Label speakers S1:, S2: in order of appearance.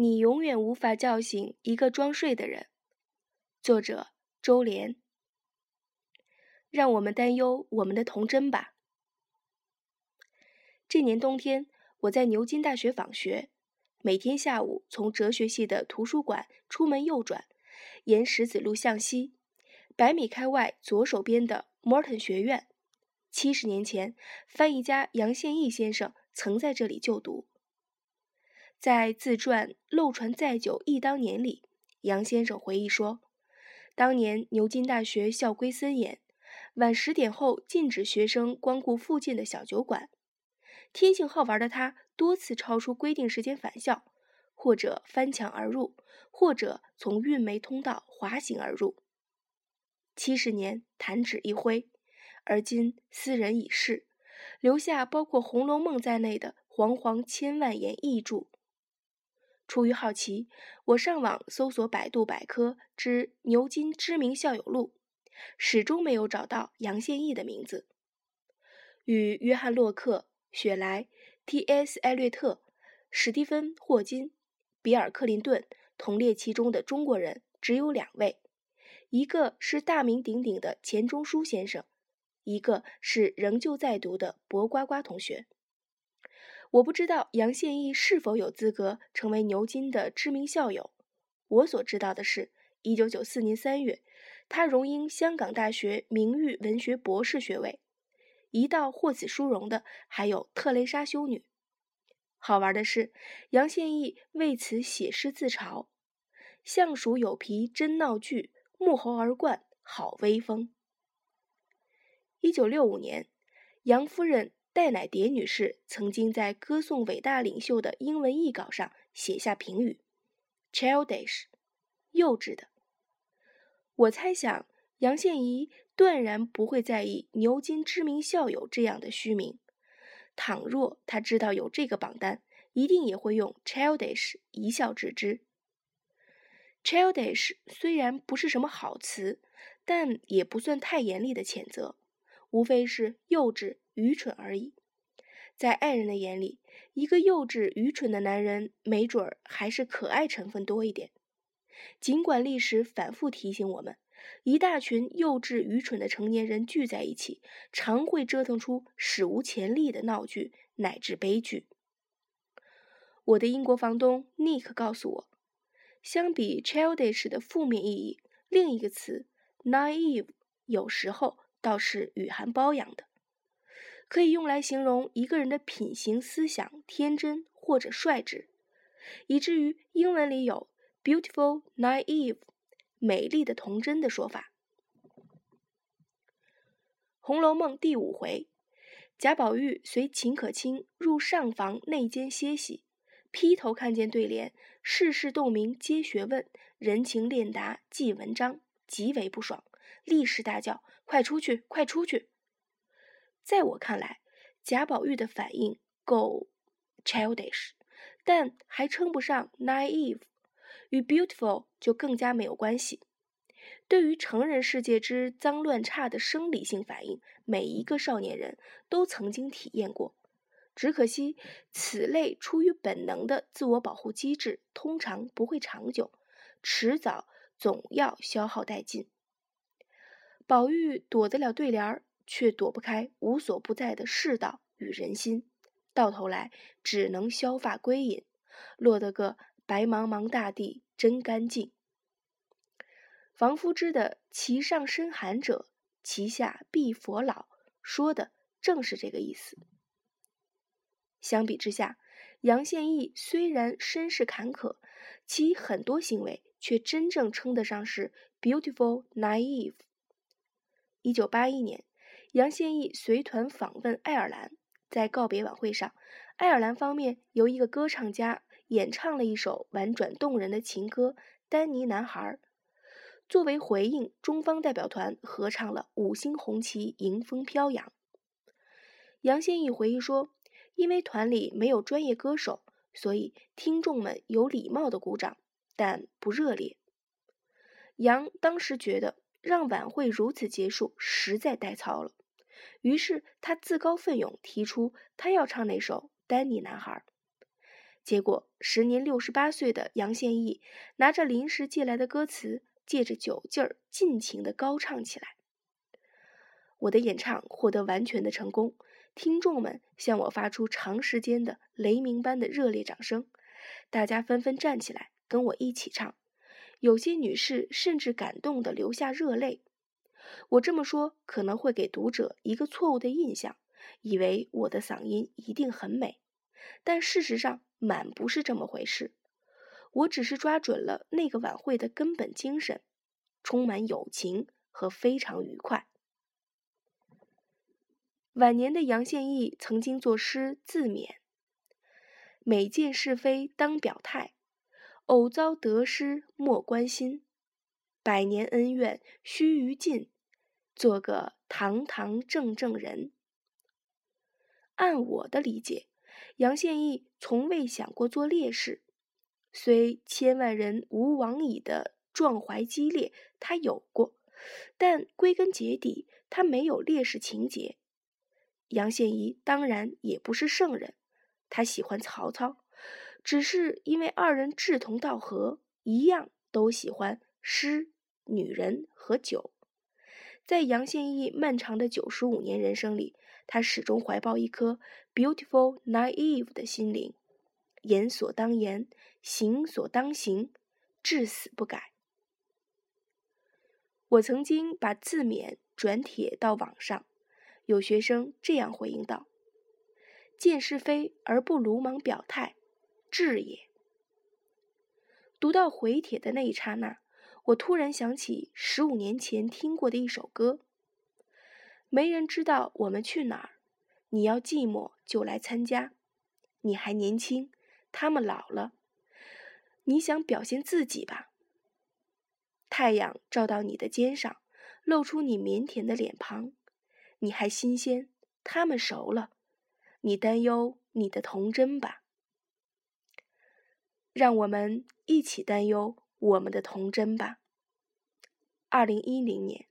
S1: 你永远无法叫醒一个装睡的人。作者：周濂。让我们担忧我们的童真吧。这年冬天，我在牛津大学访学，每天下午从哲学系的图书馆出门右转，沿石子路向西，百米开外左手边的 Morton 学院。七十年前，翻译家杨宪益先生曾在这里就读。在自传《漏船载酒忆当年》里，杨先生回忆说，当年牛津大学校规森严，晚十点后禁止学生光顾附近的小酒馆。天性好玩的他，多次超出规定时间返校，或者翻墙而入，或者从运煤通道滑行而入。七十年弹指一挥，而今斯人已逝，留下包括《红楼梦》在内的煌煌千万言译著。出于好奇，我上网搜索百度百科之牛津知名校友录，始终没有找到杨宪益的名字。与约翰洛克。雪莱、T.S. 艾略特、史蒂芬·霍金、比尔·克林顿同列其中的中国人只有两位，一个是大名鼎鼎的钱钟书先生，一个是仍旧在读的薄瓜瓜同学。我不知道杨宪益是否有资格成为牛津的知名校友。我所知道的是，一九九四年三月，他荣膺香港大学名誉文学博士学位。一道获此殊荣的还有特蕾莎修女。好玩的是，杨宪益为此写诗自嘲：“相鼠有皮真闹剧，沐猴而冠好威风。”一九六五年，杨夫人戴乃蝶女士曾经在歌颂伟大领袖的英文译稿上写下评语：“childish，幼稚的。”我猜想。杨宪益断然不会在意牛津知名校友这样的虚名。倘若他知道有这个榜单，一定也会用 childish 一笑置之。childish 虽然不是什么好词，但也不算太严厉的谴责，无非是幼稚、愚蠢而已。在爱人的眼里，一个幼稚、愚蠢的男人，没准儿还是可爱成分多一点。尽管历史反复提醒我们。一大群幼稚愚蠢的成年人聚在一起，常会折腾出史无前例的闹剧乃至悲剧。我的英国房东 Nick 告诉我，相比 childish 的负面意义，另一个词 naive 有时候倒是雨涵包养的，可以用来形容一个人的品行思想天真或者率直，以至于英文里有 beautiful naive。美丽的童真的说法，《红楼梦》第五回，贾宝玉随秦可卿入上房内间歇息，劈头看见对联“世事洞明皆学问，人情练达即文章”，极为不爽，立时大叫：“快出去！快出去！”在我看来，贾宝玉的反应够 childish，但还称不上 naive。与 beautiful 就更加没有关系。对于成人世界之脏乱差的生理性反应，每一个少年人都曾经体验过。只可惜，此类出于本能的自我保护机制，通常不会长久，迟早总要消耗殆尽。宝玉躲得了对联儿，却躲不开无所不在的世道与人心，到头来只能削发归隐，落得个。白茫茫大地真干净。房夫之的“其上深寒者，其下必佛老”说的正是这个意思。相比之下，杨宪益虽然身世坎坷，其很多行为却真正称得上是 beautiful naive。一九八一年，杨宪益随团访问爱尔兰，在告别晚会上，爱尔兰方面由一个歌唱家。演唱了一首婉转动人的情歌《丹尼男孩》，作为回应，中方代表团合唱了《五星红旗迎风飘扬》。杨宪益回忆说：“因为团里没有专业歌手，所以听众们有礼貌的鼓掌，但不热烈。”杨当时觉得让晚会如此结束实在太糙了，于是他自告奋勇提出他要唱那首《丹尼男孩》。结果，时年六十八岁的杨宪益拿着临时借来的歌词，借着酒劲儿尽情的高唱起来。我的演唱获得完全的成功，听众们向我发出长时间的雷鸣般的热烈掌声，大家纷纷站起来跟我一起唱，有些女士甚至感动的流下热泪。我这么说可能会给读者一个错误的印象，以为我的嗓音一定很美，但事实上满不是这么回事。我只是抓准了那个晚会的根本精神，充满友情和非常愉快。晚年的杨宪益曾经作诗自勉：“每见是非当表态，偶遭得失莫关心，百年恩怨须臾尽。”做个堂堂正正人。按我的理解，杨宪益从未想过做烈士，虽千万人吾往矣的壮怀激烈他有过，但归根结底他没有烈士情节。杨宪益当然也不是圣人，他喜欢曹操，只是因为二人志同道合，一样都喜欢诗、女人和酒。在杨宪益漫长的九十五年人生里，他始终怀抱一颗 beautiful naive 的心灵，言所当言，行所当行，至死不改。我曾经把自勉转帖到网上，有学生这样回应道：“见是非而不鲁莽表态，智也。”读到回帖的那一刹那。我突然想起十五年前听过的一首歌。没人知道我们去哪儿，你要寂寞就来参加。你还年轻，他们老了，你想表现自己吧。太阳照到你的肩上，露出你腼腆的脸庞。你还新鲜，他们熟了，你担忧你的童真吧。让我们一起担忧。我们的童真吧。二零一零年。